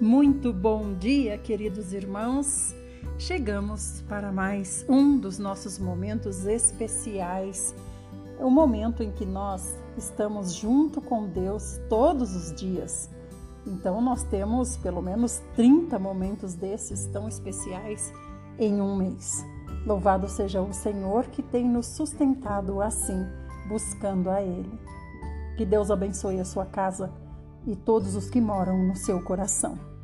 Muito bom dia, queridos irmãos. Chegamos para mais um dos nossos momentos especiais. É o momento em que nós estamos junto com Deus todos os dias. Então, nós temos pelo menos 30 momentos desses tão especiais em um mês. Louvado seja o Senhor que tem nos sustentado assim, buscando a Ele. Que Deus abençoe a sua casa e todos os que moram no seu coração.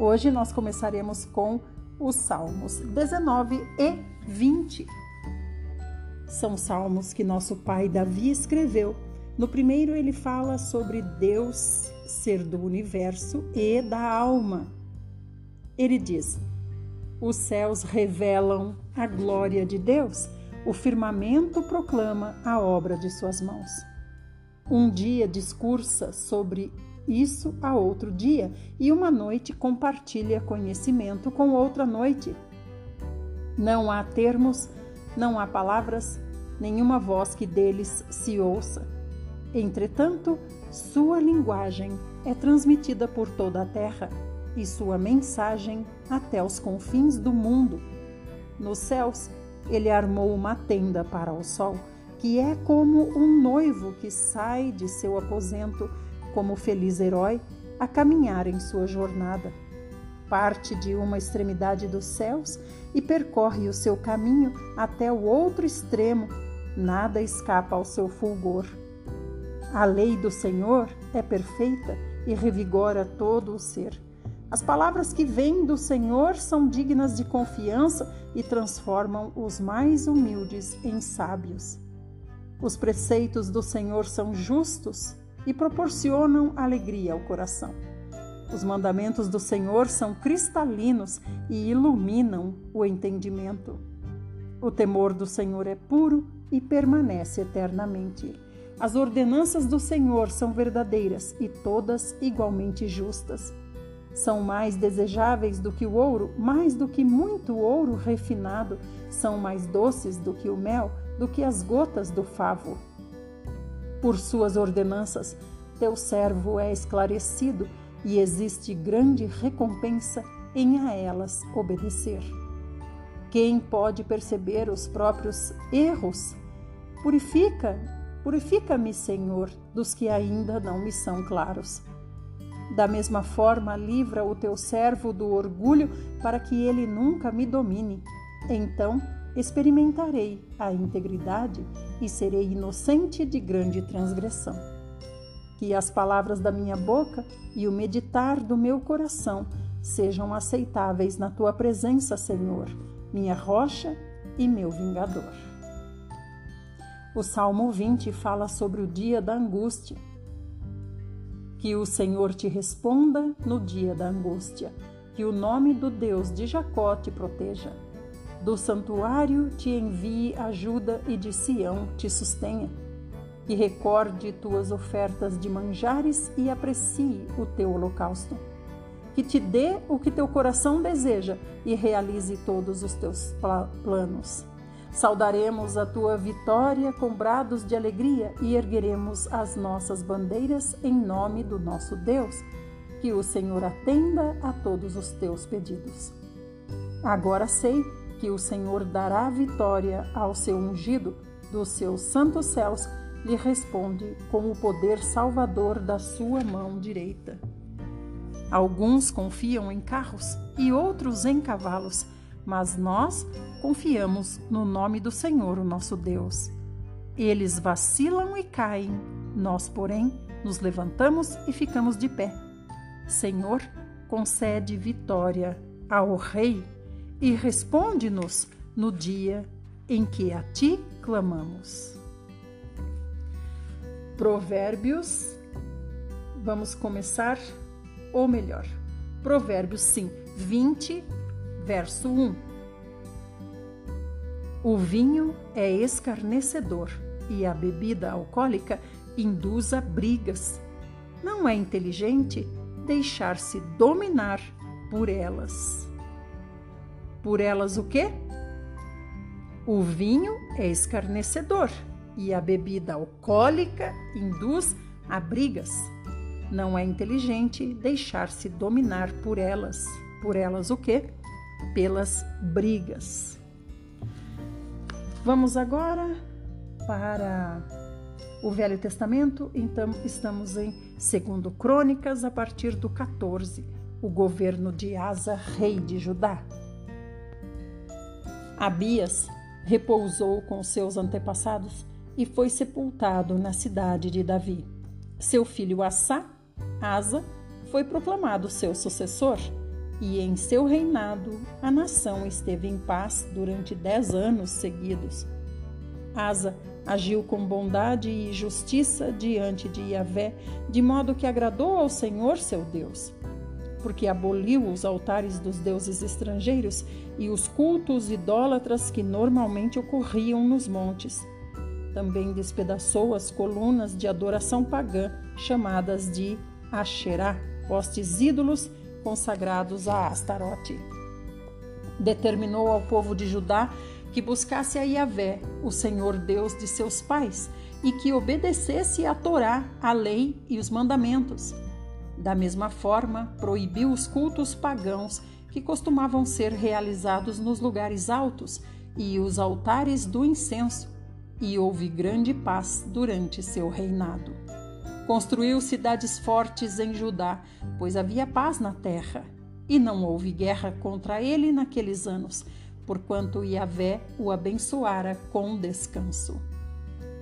Hoje nós começaremos com os Salmos 19 e 20. São salmos que nosso pai Davi escreveu. No primeiro, ele fala sobre Deus ser do universo e da alma. Ele diz: Os céus revelam a glória de Deus, o firmamento proclama a obra de suas mãos. Um dia discursa sobre isso a outro dia, e uma noite compartilha conhecimento com outra noite. Não há termos, não há palavras, nenhuma voz que deles se ouça. Entretanto, sua linguagem é transmitida por toda a terra e sua mensagem até os confins do mundo. Nos céus, ele armou uma tenda para o sol que é como um noivo que sai de seu aposento como feliz herói a caminhar em sua jornada. Parte de uma extremidade dos céus e percorre o seu caminho até o outro extremo, nada escapa ao seu fulgor. A lei do Senhor é perfeita e revigora todo o ser. As palavras que vêm do Senhor são dignas de confiança e transformam os mais humildes em sábios. Os preceitos do Senhor são justos e proporcionam alegria ao coração. Os mandamentos do Senhor são cristalinos e iluminam o entendimento. O temor do Senhor é puro e permanece eternamente. As ordenanças do Senhor são verdadeiras e todas igualmente justas. São mais desejáveis do que o ouro, mais do que muito ouro refinado, são mais doces do que o mel do que as gotas do favo. Por suas ordenanças, teu servo é esclarecido e existe grande recompensa em a elas obedecer. Quem pode perceber os próprios erros? Purifica, purifica-me, Senhor, dos que ainda não me são claros. Da mesma forma, livra o teu servo do orgulho para que ele nunca me domine. Então, experimentarei a integridade e serei inocente de grande transgressão. Que as palavras da minha boca e o meditar do meu coração sejam aceitáveis na tua presença, Senhor, minha rocha e meu vingador. O Salmo 20 fala sobre o dia da angústia. Que o Senhor te responda no dia da angústia, que o nome do Deus de Jacó te proteja do santuário te envie ajuda e de Sião te sustenha. Que recorde tuas ofertas de manjares e aprecie o teu holocausto. Que te dê o que teu coração deseja e realize todos os teus planos. Saudaremos a tua vitória com brados de alegria e ergueremos as nossas bandeiras em nome do nosso Deus. Que o Senhor atenda a todos os teus pedidos. Agora sei que o Senhor dará vitória ao seu ungido dos seus santos céus, lhe responde com o poder salvador da sua mão direita. Alguns confiam em carros e outros em cavalos, mas nós confiamos no nome do Senhor, o nosso Deus. Eles vacilam e caem, nós, porém, nos levantamos e ficamos de pé. Senhor, concede vitória ao Rei e responde-nos no dia em que a ti clamamos. Provérbios, vamos começar, ou melhor, Provérbios sim, 20, verso 1. O vinho é escarnecedor e a bebida alcoólica induz a brigas. Não é inteligente deixar-se dominar por elas. Por elas o quê? O vinho é escarnecedor e a bebida alcoólica induz a brigas. Não é inteligente deixar-se dominar por elas. Por elas o quê? Pelas brigas. Vamos agora para o Velho Testamento, então estamos em 2 Crônicas, a partir do 14, o governo de Asa, rei de Judá. Abias repousou com seus antepassados e foi sepultado na cidade de Davi. Seu filho Assá, Asa, foi proclamado seu sucessor, e em seu reinado a nação esteve em paz durante dez anos seguidos. Asa agiu com bondade e justiça diante de Yahvé, de modo que agradou ao Senhor seu Deus porque aboliu os altares dos deuses estrangeiros e os cultos idólatras que normalmente ocorriam nos montes. Também despedaçou as colunas de adoração pagã, chamadas de Asherá, postes ídolos consagrados a Astarote. Determinou ao povo de Judá que buscasse a Yahvé, o Senhor Deus de seus pais, e que obedecesse a Torá, a lei e os mandamentos da mesma forma, proibiu os cultos pagãos que costumavam ser realizados nos lugares altos e os altares do incenso, e houve grande paz durante seu reinado. Construiu cidades fortes em Judá, pois havia paz na terra, e não houve guerra contra ele naqueles anos, porquanto Yahvé o abençoara com descanso.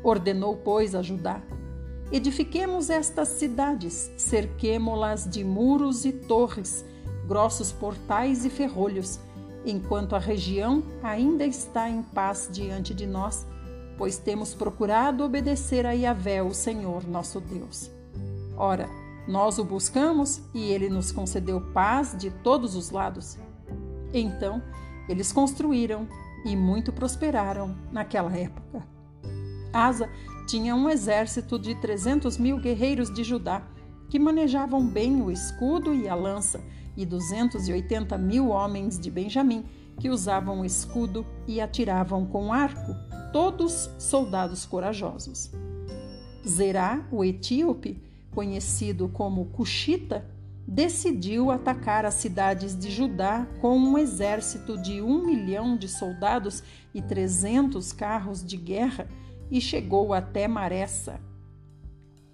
Ordenou, pois, a Judá: Edifiquemos estas cidades, cerquemo-las de muros e torres, grossos portais e ferrolhos, enquanto a região ainda está em paz diante de nós, pois temos procurado obedecer a Yahvé, o Senhor nosso Deus. Ora, nós o buscamos e ele nos concedeu paz de todos os lados. Então, eles construíram e muito prosperaram naquela época. Asa tinha um exército de 300 mil guerreiros de Judá, que manejavam bem o escudo e a lança, e 280 mil homens de Benjamim, que usavam escudo e atiravam com arco, todos soldados corajosos. Zerá, o etíope, conhecido como Cuxita, decidiu atacar as cidades de Judá com um exército de um milhão de soldados e trezentos carros de guerra e chegou até Maressa.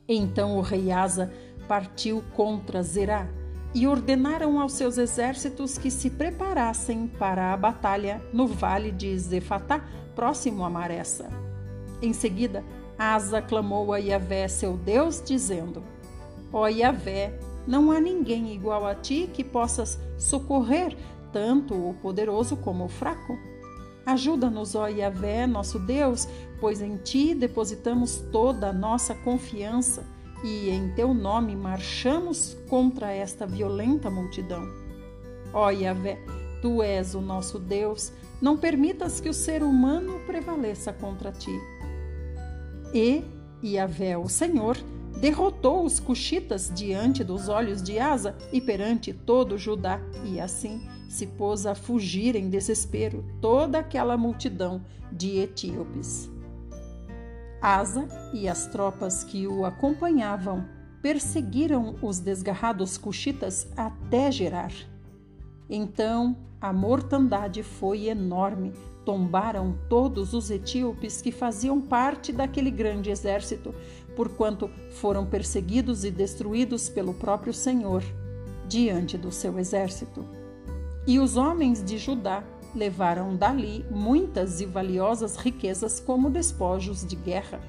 Então o rei Asa partiu contra Zerá e ordenaram aos seus exércitos que se preparassem para a batalha no vale de Zefatá, próximo a Maressa. Em seguida, Asa clamou a Yahvé, seu Deus, dizendo: Ó Yahvé, não há ninguém igual a ti que possas socorrer tanto o poderoso como o fraco. Ajuda-nos, ó Yahvé, nosso Deus, pois em ti depositamos toda a nossa confiança e em teu nome marchamos contra esta violenta multidão. Ó Yahvé, tu és o nosso Deus, não permitas que o ser humano prevaleça contra ti. E Yahvé, o Senhor, derrotou os cuxitas diante dos olhos de Asa e perante todo Judá, e assim se pôs a fugir em desespero toda aquela multidão de etíopes. Asa e as tropas que o acompanhavam perseguiram os desgarrados cuxitas até Gerar. Então a mortandade foi enorme. Tombaram todos os etíopes que faziam parte daquele grande exército, porquanto foram perseguidos e destruídos pelo próprio Senhor diante do seu exército. E os homens de Judá levaram dali muitas e valiosas riquezas como despojos de guerra.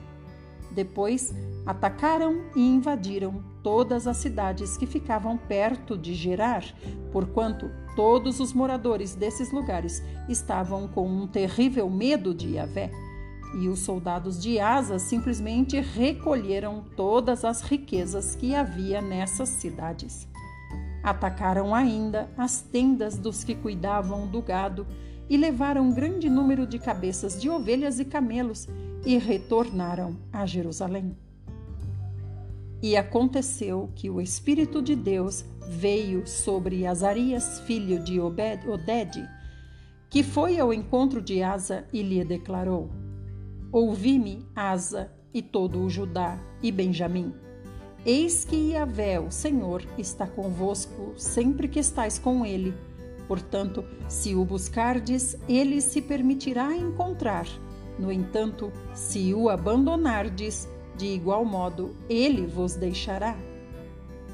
Depois atacaram e invadiram todas as cidades que ficavam perto de Gerar, porquanto todos os moradores desses lugares estavam com um terrível medo de Yahvé. E os soldados de Asa simplesmente recolheram todas as riquezas que havia nessas cidades. Atacaram ainda as tendas dos que cuidavam do gado e levaram um grande número de cabeças de ovelhas e camelos e retornaram a Jerusalém. E aconteceu que o Espírito de Deus veio sobre Azarias, filho de Obed, Oded, que foi ao encontro de Asa e lhe declarou: Ouvi-me, Asa, e todo o Judá e Benjamim. Eis que Yahvé, o Senhor, está convosco sempre que estais com ele. Portanto, se o buscardes, ele se permitirá encontrar. No entanto, se o abandonardes, de igual modo ele vos deixará.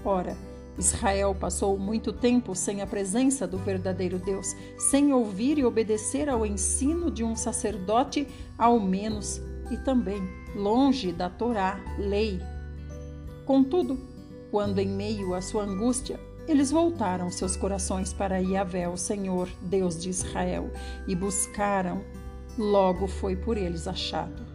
Ora, Israel passou muito tempo sem a presença do verdadeiro Deus, sem ouvir e obedecer ao ensino de um sacerdote, ao menos, e também longe da Torá, lei. Contudo, quando em meio à sua angústia, eles voltaram seus corações para Yahvé, o Senhor, Deus de Israel, e buscaram, logo foi por eles achado.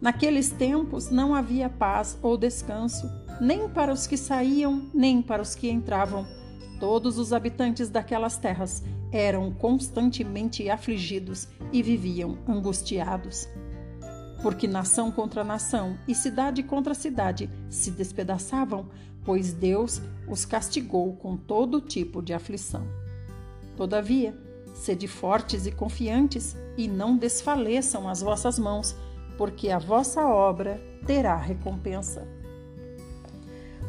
Naqueles tempos não havia paz ou descanso, nem para os que saíam, nem para os que entravam. Todos os habitantes daquelas terras eram constantemente afligidos e viviam angustiados. Porque nação contra nação e cidade contra cidade se despedaçavam, pois Deus os castigou com todo tipo de aflição. Todavia, sede fortes e confiantes, e não desfaleçam as vossas mãos, porque a vossa obra terá recompensa.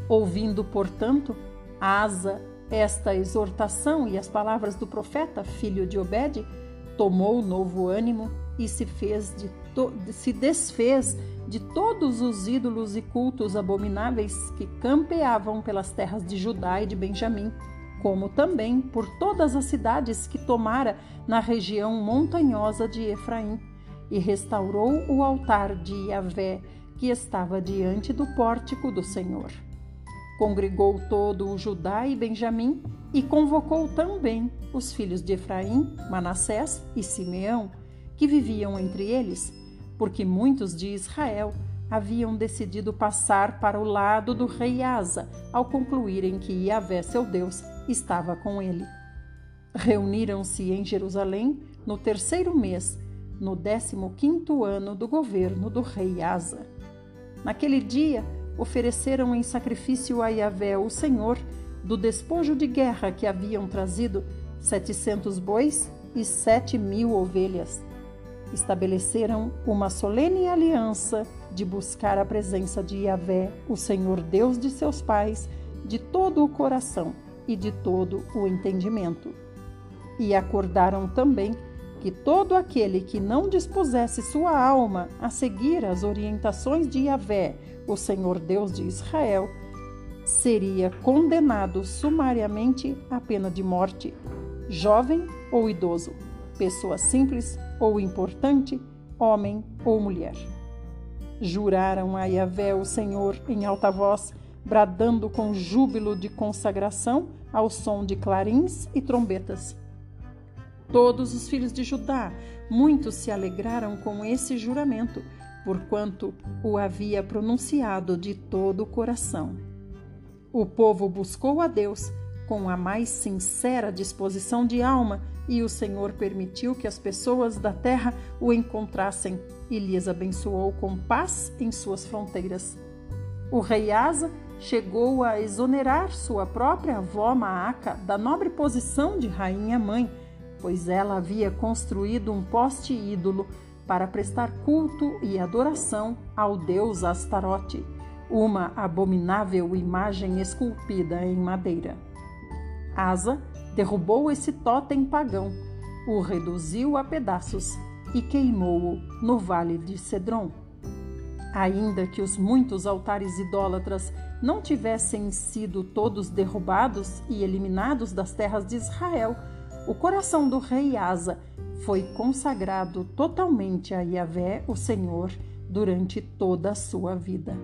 Ouvindo, portanto, Asa esta exortação e as palavras do profeta, filho de Obed, tomou novo ânimo e se, fez de se desfez de todos os ídolos e cultos abomináveis que campeavam pelas terras de Judá e de Benjamim, como também por todas as cidades que tomara na região montanhosa de Efraim e restaurou o altar de Yahvé que estava diante do pórtico do Senhor. Congregou todo o Judá e Benjamim e convocou também os filhos de Efraim, Manassés e Simeão, que viviam entre eles, porque muitos de Israel haviam decidido passar para o lado do rei Asa ao concluírem que Yahvé, seu Deus, estava com ele. Reuniram-se em Jerusalém no terceiro mês no 15º ano do governo do rei Asa. Naquele dia, ofereceram em sacrifício a Yahvé, o Senhor, do despojo de guerra que haviam trazido, setecentos bois e sete mil ovelhas. Estabeleceram uma solene aliança de buscar a presença de Yahvé, o Senhor Deus de seus pais, de todo o coração e de todo o entendimento. E acordaram também que todo aquele que não dispusesse sua alma a seguir as orientações de Yahvé, o Senhor Deus de Israel, seria condenado sumariamente à pena de morte, jovem ou idoso, pessoa simples ou importante, homem ou mulher. Juraram a Yahvé, o Senhor, em alta voz, bradando com júbilo de consagração ao som de clarins e trombetas todos os filhos de Judá. Muitos se alegraram com esse juramento, porquanto o havia pronunciado de todo o coração. O povo buscou a Deus com a mais sincera disposição de alma, e o Senhor permitiu que as pessoas da terra o encontrassem e lhes abençoou com paz em suas fronteiras. O rei Asa chegou a exonerar sua própria avó Maaca da nobre posição de rainha-mãe pois ela havia construído um poste ídolo para prestar culto e adoração ao deus Astarote, uma abominável imagem esculpida em madeira. Asa derrubou esse totem pagão, o reduziu a pedaços e queimou-o no vale de Cedron. Ainda que os muitos altares idólatras não tivessem sido todos derrubados e eliminados das terras de Israel, o coração do rei Asa foi consagrado totalmente a Yahvé, o Senhor, durante toda a sua vida.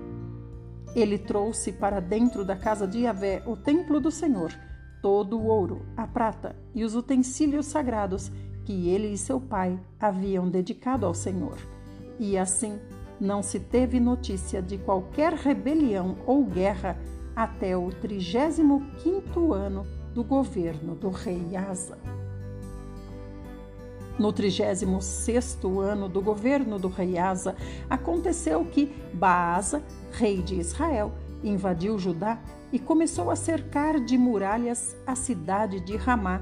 Ele trouxe para dentro da casa de Yahvé, o templo do Senhor, todo o ouro, a prata e os utensílios sagrados que ele e seu pai haviam dedicado ao Senhor. E assim não se teve notícia de qualquer rebelião ou guerra até o 35 ano do governo do rei Asa. No 36º ano do governo do rei Asa, aconteceu que Baasa, rei de Israel, invadiu Judá e começou a cercar de muralhas a cidade de Ramá,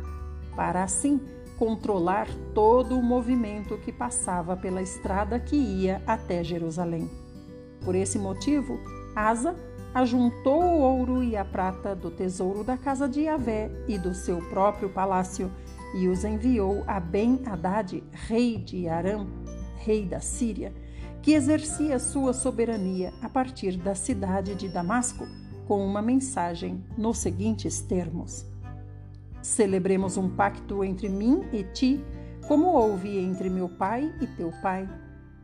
para assim controlar todo o movimento que passava pela estrada que ia até Jerusalém. Por esse motivo, Asa ajuntou o ouro e a prata do tesouro da casa de Yahvé e do seu próprio palácio e os enviou a Ben-Hadad, rei de Aram, rei da Síria, que exercia sua soberania a partir da cidade de Damasco, com uma mensagem nos seguintes termos: Celebremos um pacto entre mim e ti, como houve entre meu pai e teu pai.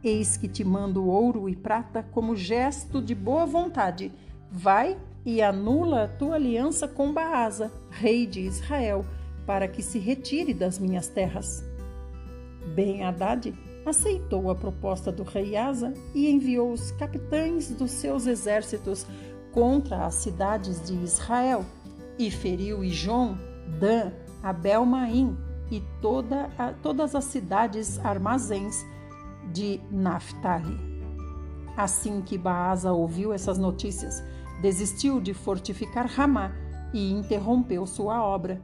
Eis que te mando ouro e prata como gesto de boa vontade. Vai e anula a tua aliança com Baasa, rei de Israel, para que se retire das minhas terras. Ben Haddad aceitou a proposta do rei Asa e enviou os capitães dos seus exércitos contra as cidades de Israel e feriu Ijon, Dan, Abel-Maim e toda a, todas as cidades armazéns de Naphtali. Assim que Baasa ouviu essas notícias, desistiu de fortificar Ramá e interrompeu sua obra.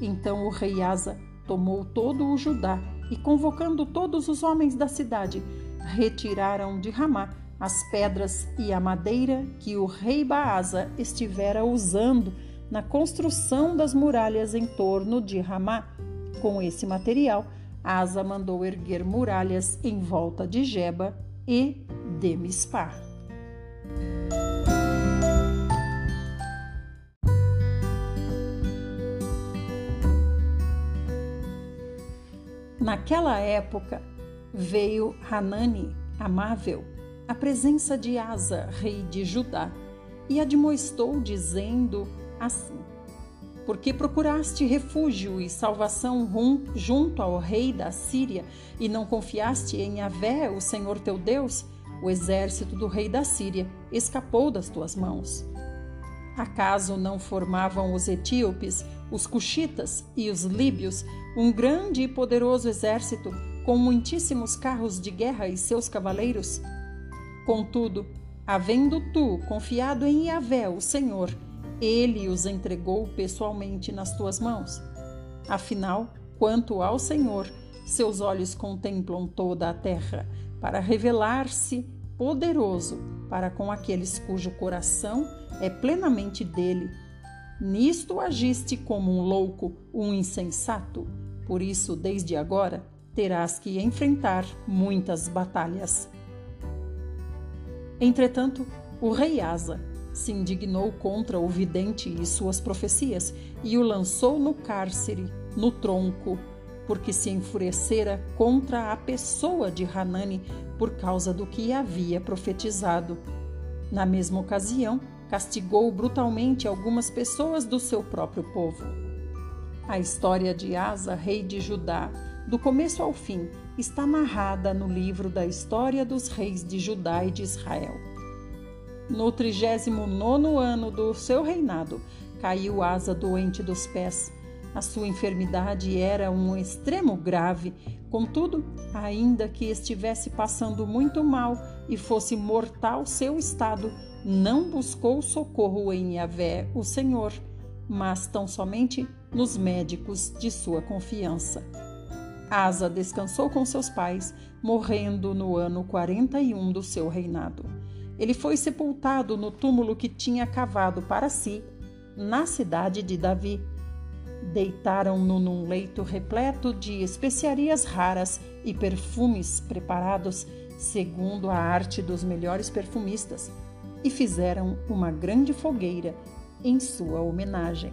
Então o rei Asa tomou todo o Judá e, convocando todos os homens da cidade, retiraram de Ramá as pedras e a madeira que o rei Baasa estivera usando na construção das muralhas em torno de Ramá. Com esse material, Asa mandou erguer muralhas em volta de Geba e de Mispar. Naquela época veio Hanani, amável, à presença de Asa, rei de Judá, e admoestou, dizendo assim: Porque procuraste refúgio e salvação junto ao rei da Síria e não confiaste em Avé, o Senhor teu Deus, o exército do rei da Síria escapou das tuas mãos. Acaso não formavam os etíopes, os cuxitas e os líbios um grande e poderoso exército com muitíssimos carros de guerra e seus cavaleiros? Contudo, havendo tu confiado em Yahvé, o Senhor, ele os entregou pessoalmente nas tuas mãos. Afinal, quanto ao Senhor, seus olhos contemplam toda a terra, para revelar-se poderoso para com aqueles cujo coração é plenamente dele Nisto agiste como um louco, um insensato. Por isso, desde agora, terás que enfrentar muitas batalhas. Entretanto, o rei Asa se indignou contra o vidente e suas profecias e o lançou no cárcere, no tronco, porque se enfurecera contra a pessoa de Hanani por causa do que havia profetizado. Na mesma ocasião, castigou brutalmente algumas pessoas do seu próprio povo. A história de Asa, rei de Judá, do começo ao fim, está narrada no livro da História dos Reis de Judá e de Israel. No 39 ano do seu reinado, caiu Asa doente dos pés. A sua enfermidade era um extremo grave, contudo, ainda que estivesse passando muito mal e fosse mortal seu estado, não buscou socorro em Yahvé, o Senhor, mas tão somente nos médicos de sua confiança. Asa descansou com seus pais, morrendo no ano 41 do seu reinado. Ele foi sepultado no túmulo que tinha cavado para si, na cidade de Davi. Deitaram-no num leito repleto de especiarias raras e perfumes preparados segundo a arte dos melhores perfumistas e fizeram uma grande fogueira em sua homenagem.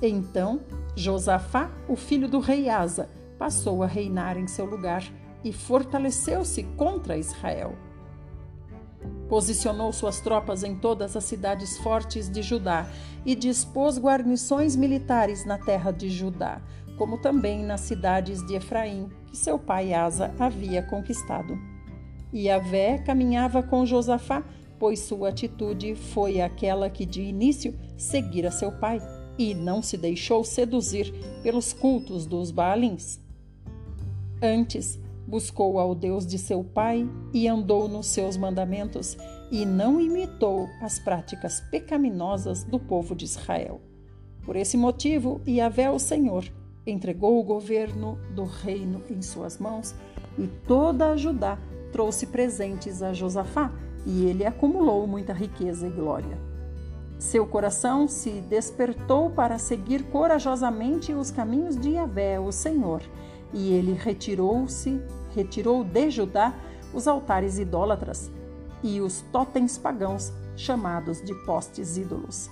Então, Josafá, o filho do rei Asa, passou a reinar em seu lugar e fortaleceu-se contra Israel. Posicionou suas tropas em todas as cidades fortes de Judá e dispôs guarnições militares na terra de Judá, como também nas cidades de Efraim, que seu pai Asa havia conquistado. E Avé caminhava com Josafá pois sua atitude foi aquela que de início seguira seu pai e não se deixou seduzir pelos cultos dos Baalins. Antes, buscou ao Deus de seu pai e andou nos seus mandamentos e não imitou as práticas pecaminosas do povo de Israel. Por esse motivo, Yahvé, o Senhor, entregou o governo do reino em suas mãos e toda a Judá trouxe presentes a Josafá e ele acumulou muita riqueza e glória. Seu coração se despertou para seguir corajosamente os caminhos de Yahvé, o Senhor, e ele retirou-se, retirou de Judá os altares idólatras e os totens pagãos, chamados de postes ídolos.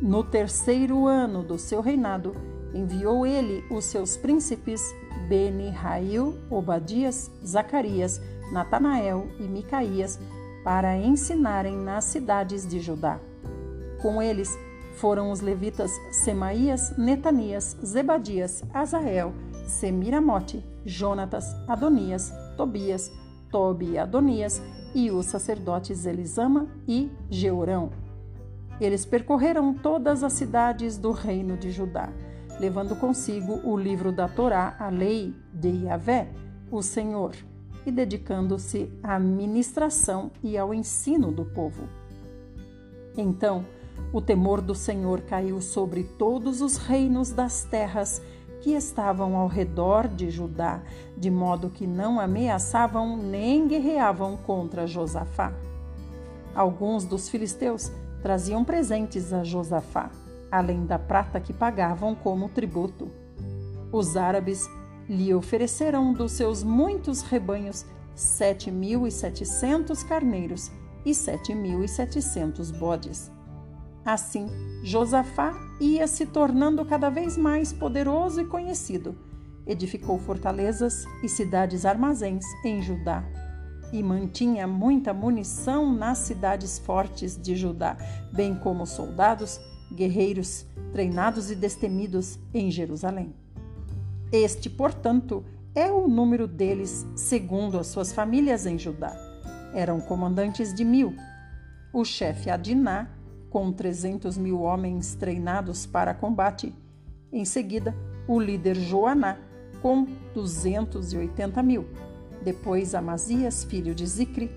No terceiro ano do seu reinado, enviou ele os seus príncipes Beni-Rail, Obadias, Zacarias, Natanael e Micaías para ensinarem nas cidades de Judá. Com eles foram os levitas Semaías, Netanias, Zebadias, Azael, Semiramote, Jonatas, Adonias, Tobias, Tobi e Adonias e os sacerdotes Elisama e Jeurão. Eles percorreram todas as cidades do reino de Judá, levando consigo o livro da Torá, a lei de Yahvé, o Senhor, e dedicando-se à ministração e ao ensino do povo. Então, o temor do Senhor caiu sobre todos os reinos das terras que estavam ao redor de Judá, de modo que não ameaçavam nem guerreavam contra Josafá. Alguns dos filisteus traziam presentes a Josafá, além da prata que pagavam como tributo. Os árabes lhe ofereceram dos seus muitos rebanhos sete mil e setecentos carneiros e sete mil e setecentos bodes. Assim, Josafá ia se tornando cada vez mais poderoso e conhecido. Edificou fortalezas e cidades armazéns em Judá e mantinha muita munição nas cidades fortes de Judá, bem como soldados, guerreiros treinados e destemidos em Jerusalém. Este, portanto, é o número deles segundo as suas famílias em Judá. Eram comandantes de mil. O chefe Adiná com 300 mil homens treinados para combate. Em seguida, o líder Joaná, com 280 mil. Depois, Amazias, filho de Zicre,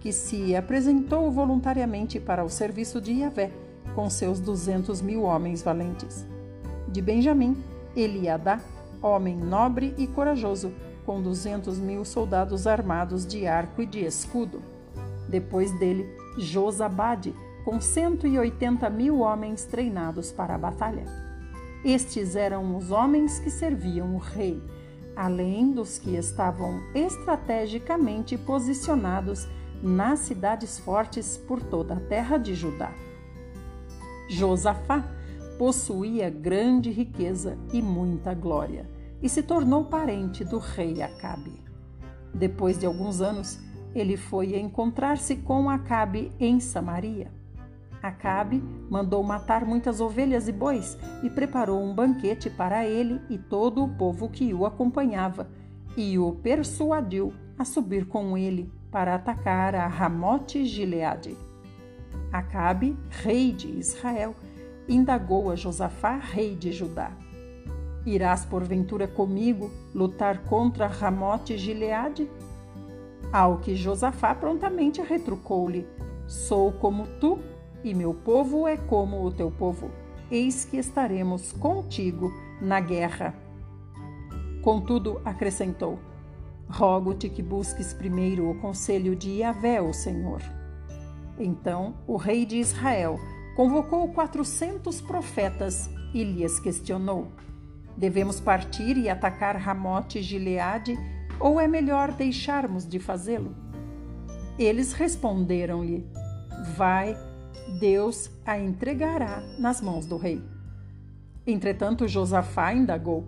que se apresentou voluntariamente para o serviço de Yahvé, com seus 200 mil homens valentes. De Benjamim, Eliadá, homem nobre e corajoso, com 200 mil soldados armados de arco e de escudo. Depois dele, Josabade, com 180 mil homens treinados para a batalha. Estes eram os homens que serviam o rei, além dos que estavam estrategicamente posicionados nas cidades fortes por toda a terra de Judá. Josafá possuía grande riqueza e muita glória, e se tornou parente do rei Acabe. Depois de alguns anos, ele foi encontrar-se com Acabe em Samaria. Acabe mandou matar muitas ovelhas e bois e preparou um banquete para ele e todo o povo que o acompanhava, e o persuadiu a subir com ele para atacar a Ramote Gileade. Acabe, rei de Israel, indagou a Josafá, rei de Judá: Irás porventura comigo lutar contra Ramote Gileade? Ao que Josafá prontamente retrucou-lhe: Sou como tu e meu povo é como o teu povo. Eis que estaremos contigo na guerra. Contudo, acrescentou: Rogo-te que busques primeiro o conselho de Yahvé, o Senhor. Então o rei de Israel convocou quatrocentos profetas e lhes questionou: Devemos partir e atacar Ramote e Gileade, ou é melhor deixarmos de fazê-lo? Eles responderam-lhe: Vai Deus a entregará nas mãos do rei. Entretanto, Josafá indagou: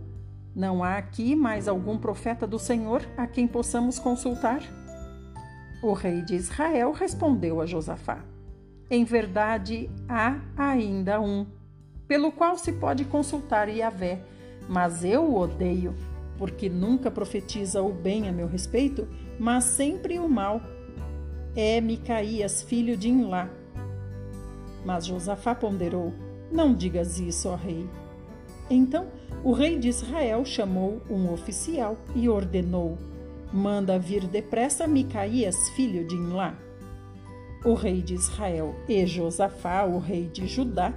Não há aqui mais algum profeta do Senhor a quem possamos consultar? O rei de Israel respondeu a Josafá: Em verdade, há ainda um, pelo qual se pode consultar Yahvé, mas eu o odeio, porque nunca profetiza o bem a meu respeito, mas sempre o mal. É Micaías, filho de Inlá, mas Josafá ponderou: Não digas isso, ó rei. Então o rei de Israel chamou um oficial e ordenou: Manda vir depressa Micaías, filho de Inlá. O rei de Israel e Josafá, o rei de Judá,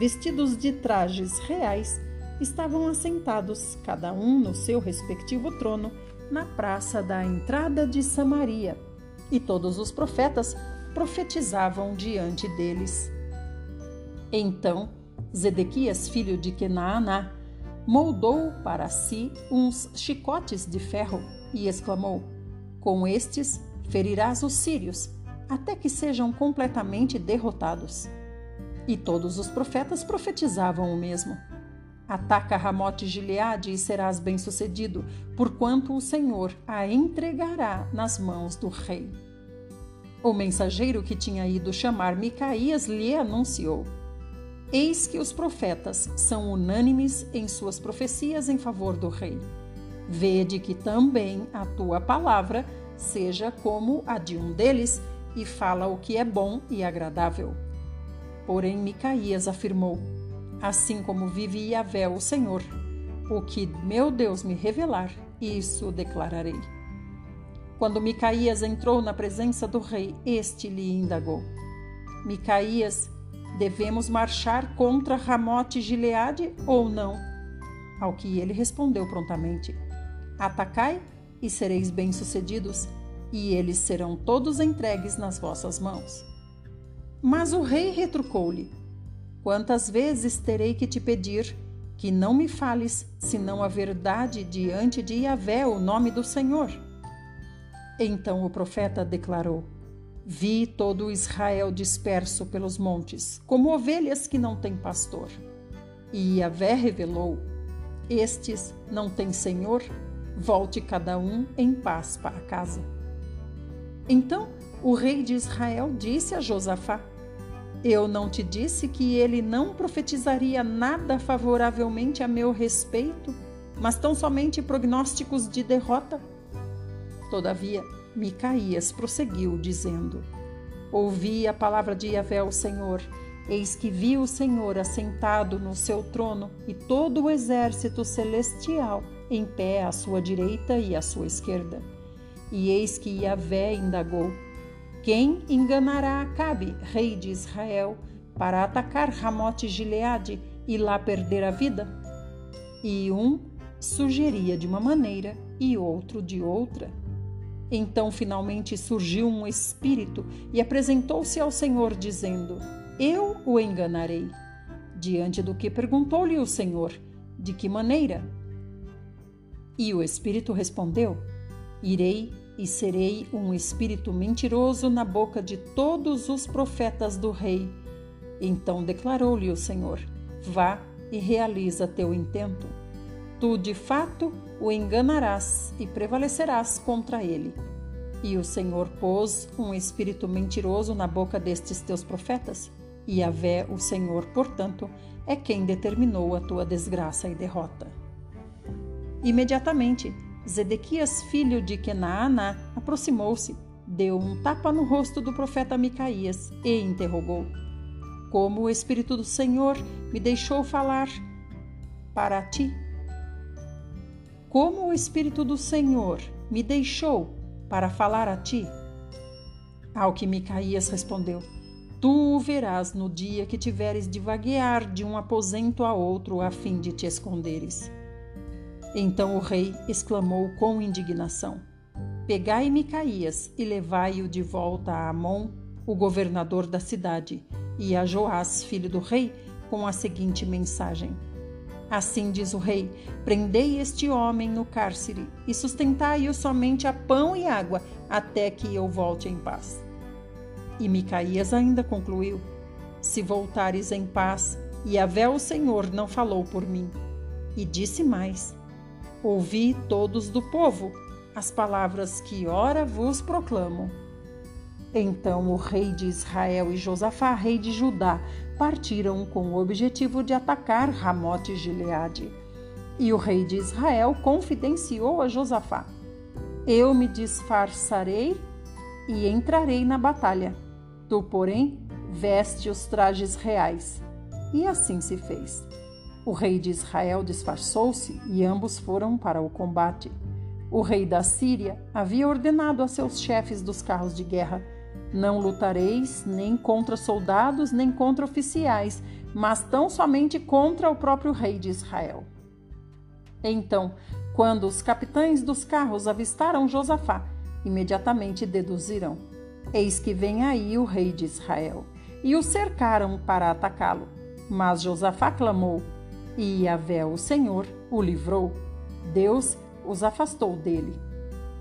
vestidos de trajes reais, estavam assentados, cada um no seu respectivo trono, na praça da entrada de Samaria. E todos os profetas profetizavam diante deles. Então Zedequias, filho de Kenaaná, moldou para si uns chicotes de ferro e exclamou: Com estes ferirás os sírios, até que sejam completamente derrotados. E todos os profetas profetizavam o mesmo. Ataca Ramote Gileade e serás bem-sucedido, porquanto o Senhor a entregará nas mãos do rei. O mensageiro que tinha ido chamar Micaías lhe anunciou: Eis que os profetas são unânimes em suas profecias em favor do rei. Vede que também a tua palavra seja como a de um deles, e fala o que é bom e agradável. Porém, Micaías afirmou: Assim como vive Yahvé, o Senhor, o que meu Deus me revelar, isso declararei. Quando Micaías entrou na presença do rei, este lhe indagou: Micaías, devemos marchar contra Ramote Gileade ou não? Ao que ele respondeu prontamente: Atacai e sereis bem-sucedidos, e eles serão todos entregues nas vossas mãos. Mas o rei retrucou-lhe: Quantas vezes terei que te pedir que não me fales senão a verdade diante de Yahvé, o nome do Senhor? Então o profeta declarou: Vi todo Israel disperso pelos montes, como ovelhas que não têm pastor. E Yahvé revelou: Estes não têm senhor, volte cada um em paz para casa. Então o rei de Israel disse a Josafá: Eu não te disse que ele não profetizaria nada favoravelmente a meu respeito, mas tão somente prognósticos de derrota? Todavia, Micaías prosseguiu, dizendo: Ouvi a palavra de Yahvé, o Senhor. Eis que vi o Senhor assentado no seu trono e todo o exército celestial em pé à sua direita e à sua esquerda. E eis que Yahvé indagou: Quem enganará Acabe, rei de Israel, para atacar Ramote Gileade e lá perder a vida? E um sugeria de uma maneira e outro de outra. Então finalmente surgiu um espírito e apresentou-se ao Senhor, dizendo: Eu o enganarei. Diante do que perguntou-lhe o Senhor: De que maneira? E o espírito respondeu: Irei e serei um espírito mentiroso na boca de todos os profetas do rei. Então declarou-lhe o Senhor: Vá e realiza teu intento. Tu, de fato, o enganarás e prevalecerás contra ele. E o Senhor pôs um espírito mentiroso na boca destes teus profetas, e Yahvé, o Senhor, portanto, é quem determinou a tua desgraça e derrota. Imediatamente, Zedequias, filho de Kenaaná, aproximou-se, deu um tapa no rosto do profeta Micaías e interrogou: Como o Espírito do Senhor me deixou falar para ti? Como o Espírito do Senhor me deixou para falar a ti? Ao que Micaías respondeu: Tu verás no dia que tiveres de vaguear de um aposento a outro a fim de te esconderes. Então o rei exclamou com indignação: Pegai Micaías e levai-o de volta a Amon, o governador da cidade, e a Joás, filho do rei, com a seguinte mensagem: Assim diz o rei: Prendei este homem no cárcere e sustentai-o somente a pão e água, até que eu volte em paz. E Micaías ainda concluiu: Se voltares em paz, e Avé o Senhor não falou por mim. E disse mais: Ouvi todos do povo as palavras que ora vos proclamo. Então o rei de Israel e Josafá, rei de Judá, partiram com o objetivo de atacar Ramote Gileade. E o rei de Israel confidenciou a Josafá: Eu me disfarçarei e entrarei na batalha. Tu, porém, veste os trajes reais. E assim se fez. O rei de Israel disfarçou-se e ambos foram para o combate. O rei da Síria havia ordenado a seus chefes dos carros de guerra: Não lutareis nem contra soldados nem contra oficiais, mas tão somente contra o próprio rei de Israel. Então, quando os capitães dos carros avistaram Josafá, imediatamente deduziram: Eis que vem aí o rei de Israel. E o cercaram para atacá-lo. Mas Josafá clamou, e Yahvé, o Senhor, o livrou. Deus os afastou dele.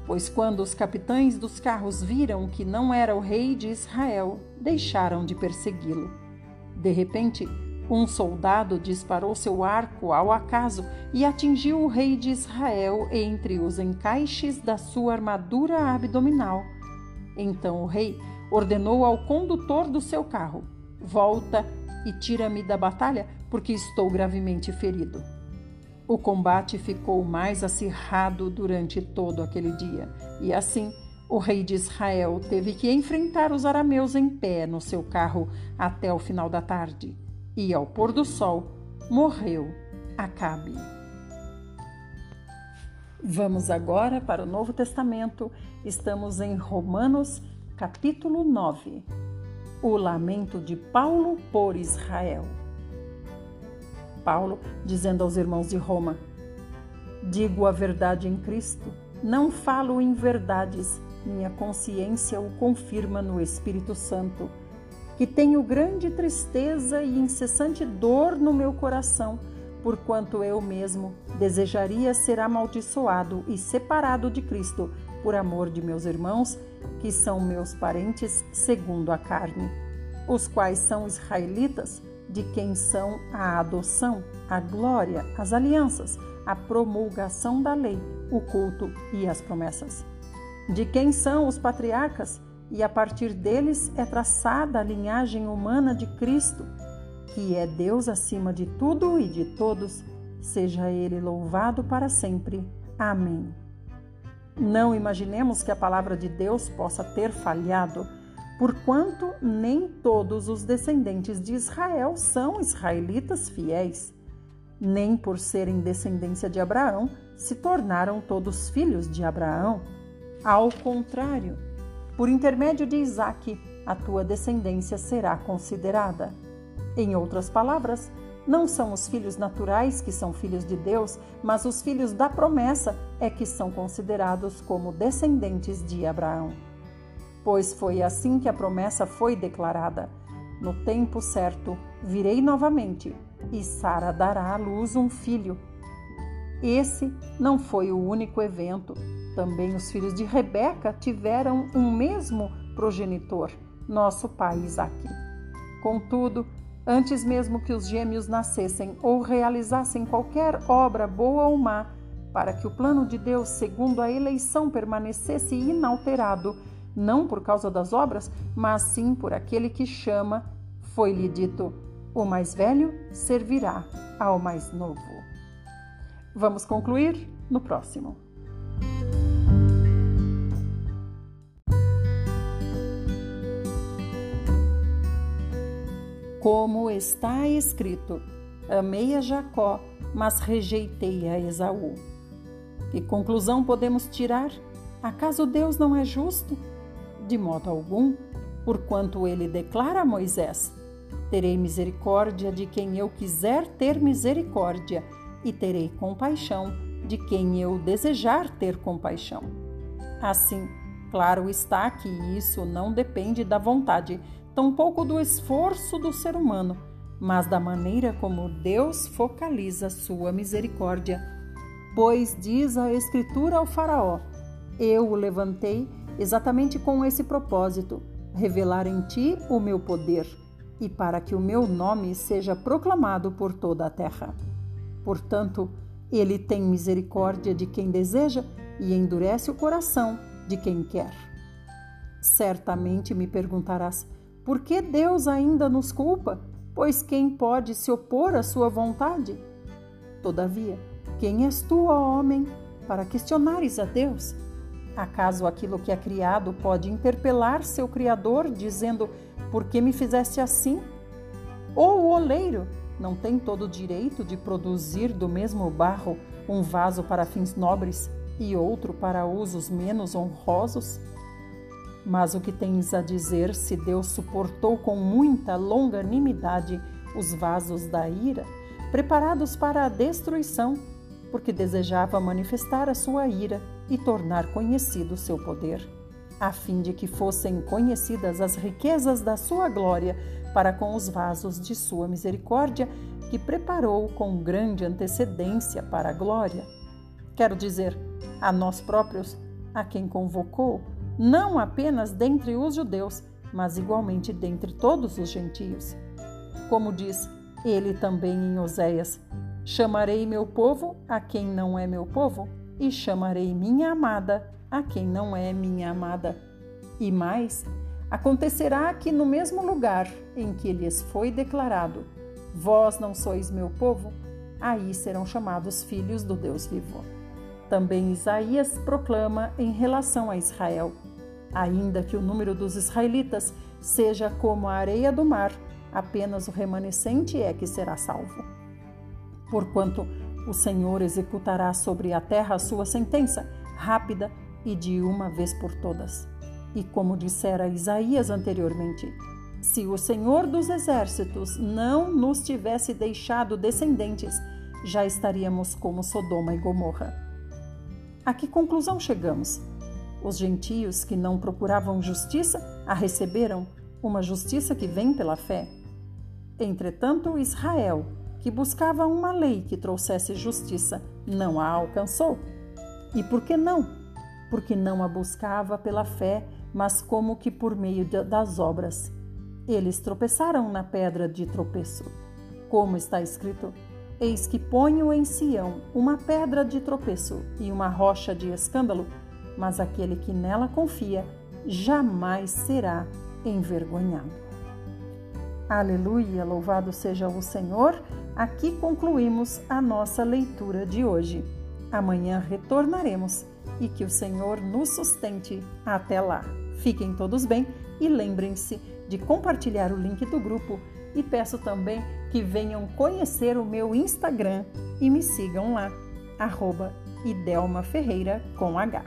Pois quando os capitães dos carros viram que não era o rei de Israel, deixaram de persegui-lo. De repente, um soldado disparou seu arco ao acaso e atingiu o rei de Israel entre os encaixes da sua armadura abdominal. Então o rei ordenou ao condutor do seu carro: Volta e tira-me da batalha, porque estou gravemente ferido. O combate ficou mais acirrado durante todo aquele dia, e assim o rei de Israel teve que enfrentar os arameus em pé no seu carro até o final da tarde. E ao pôr do sol, morreu Acabe. Vamos agora para o Novo Testamento. Estamos em Romanos, capítulo 9. O lamento de Paulo por Israel. Paulo dizendo aos irmãos de Roma: Digo a verdade em Cristo, não falo em verdades, minha consciência o confirma no Espírito Santo, que tenho grande tristeza e incessante dor no meu coração porquanto eu mesmo desejaria ser amaldiçoado e separado de Cristo por amor de meus irmãos, que são meus parentes segundo a carne, os quais são israelitas, de quem são a adoção, a glória, as alianças, a promulgação da lei, o culto e as promessas. De quem são os patriarcas, e a partir deles é traçada a linhagem humana de Cristo que é Deus acima de tudo e de todos, seja Ele louvado para sempre. Amém. Não imaginemos que a palavra de Deus possa ter falhado, porquanto nem todos os descendentes de Israel são israelitas fiéis. Nem por serem descendência de Abraão se tornaram todos filhos de Abraão. Ao contrário, por intermédio de Isaque, a tua descendência será considerada. Em outras palavras, não são os filhos naturais que são filhos de Deus, mas os filhos da promessa é que são considerados como descendentes de Abraão. Pois foi assim que a promessa foi declarada: No tempo certo virei novamente, e Sara dará à luz um filho. Esse não foi o único evento. Também os filhos de Rebeca tiveram um mesmo progenitor, nosso pai Isaque. Contudo, Antes mesmo que os gêmeos nascessem ou realizassem qualquer obra boa ou má, para que o plano de Deus, segundo a eleição, permanecesse inalterado, não por causa das obras, mas sim por aquele que chama, foi-lhe dito: o mais velho servirá ao mais novo. Vamos concluir no próximo. como está escrito: Amei a Jacó, mas rejeitei a Esaú. Que conclusão podemos tirar? Acaso Deus não é justo? De modo algum, porquanto ele declara a Moisés: Terei misericórdia de quem eu quiser ter misericórdia, e terei compaixão de quem eu desejar ter compaixão. Assim, claro está que isso não depende da vontade tampouco do esforço do ser humano, mas da maneira como Deus focaliza sua misericórdia. Pois diz a Escritura ao Faraó: Eu o levantei exatamente com esse propósito, revelar em ti o meu poder, e para que o meu nome seja proclamado por toda a terra. Portanto, ele tem misericórdia de quem deseja e endurece o coração de quem quer. Certamente me perguntarás: por que Deus ainda nos culpa? Pois quem pode se opor à sua vontade? Todavia, quem és tu, ó homem, para questionares a Deus? Acaso aquilo que é criado pode interpelar seu Criador, dizendo: Por que me fizeste assim? Ou o oleiro não tem todo o direito de produzir do mesmo barro um vaso para fins nobres e outro para usos menos honrosos? Mas o que tens a dizer se Deus suportou com muita longanimidade os vasos da ira, preparados para a destruição, porque desejava manifestar a sua ira e tornar conhecido o seu poder? a fim de que fossem conhecidas as riquezas da sua glória para com os vasos de sua misericórdia, que preparou com grande antecedência para a glória. Quero dizer, a nós próprios, a quem convocou, não apenas dentre os judeus, mas igualmente dentre todos os gentios. Como diz ele também em Oséias: Chamarei meu povo a quem não é meu povo, e chamarei minha amada a quem não é minha amada. E mais, acontecerá que no mesmo lugar em que lhes foi declarado: Vós não sois meu povo, aí serão chamados filhos do Deus vivo. Também Isaías proclama em relação a Israel: Ainda que o número dos israelitas seja como a areia do mar, apenas o remanescente é que será salvo. Porquanto o Senhor executará sobre a terra a sua sentença, rápida e de uma vez por todas. E como dissera Isaías anteriormente, se o Senhor dos exércitos não nos tivesse deixado descendentes, já estaríamos como Sodoma e Gomorra. A que conclusão chegamos? Os gentios que não procuravam justiça a receberam, uma justiça que vem pela fé. Entretanto, Israel, que buscava uma lei que trouxesse justiça, não a alcançou. E por que não? porque não a buscava pela fé, mas como que por meio das obras. Eles tropeçaram na pedra de tropeço. Como está escrito: Eis que ponho em Sião uma pedra de tropeço e uma rocha de escândalo, mas aquele que nela confia jamais será envergonhado. Aleluia, louvado seja o Senhor. Aqui concluímos a nossa leitura de hoje. Amanhã retornaremos e que o Senhor nos sustente até lá. Fiquem todos bem e lembrem-se de compartilhar o link do grupo e peço também que venham conhecer o meu Instagram e me sigam lá, arroba Idelma Ferreira com H.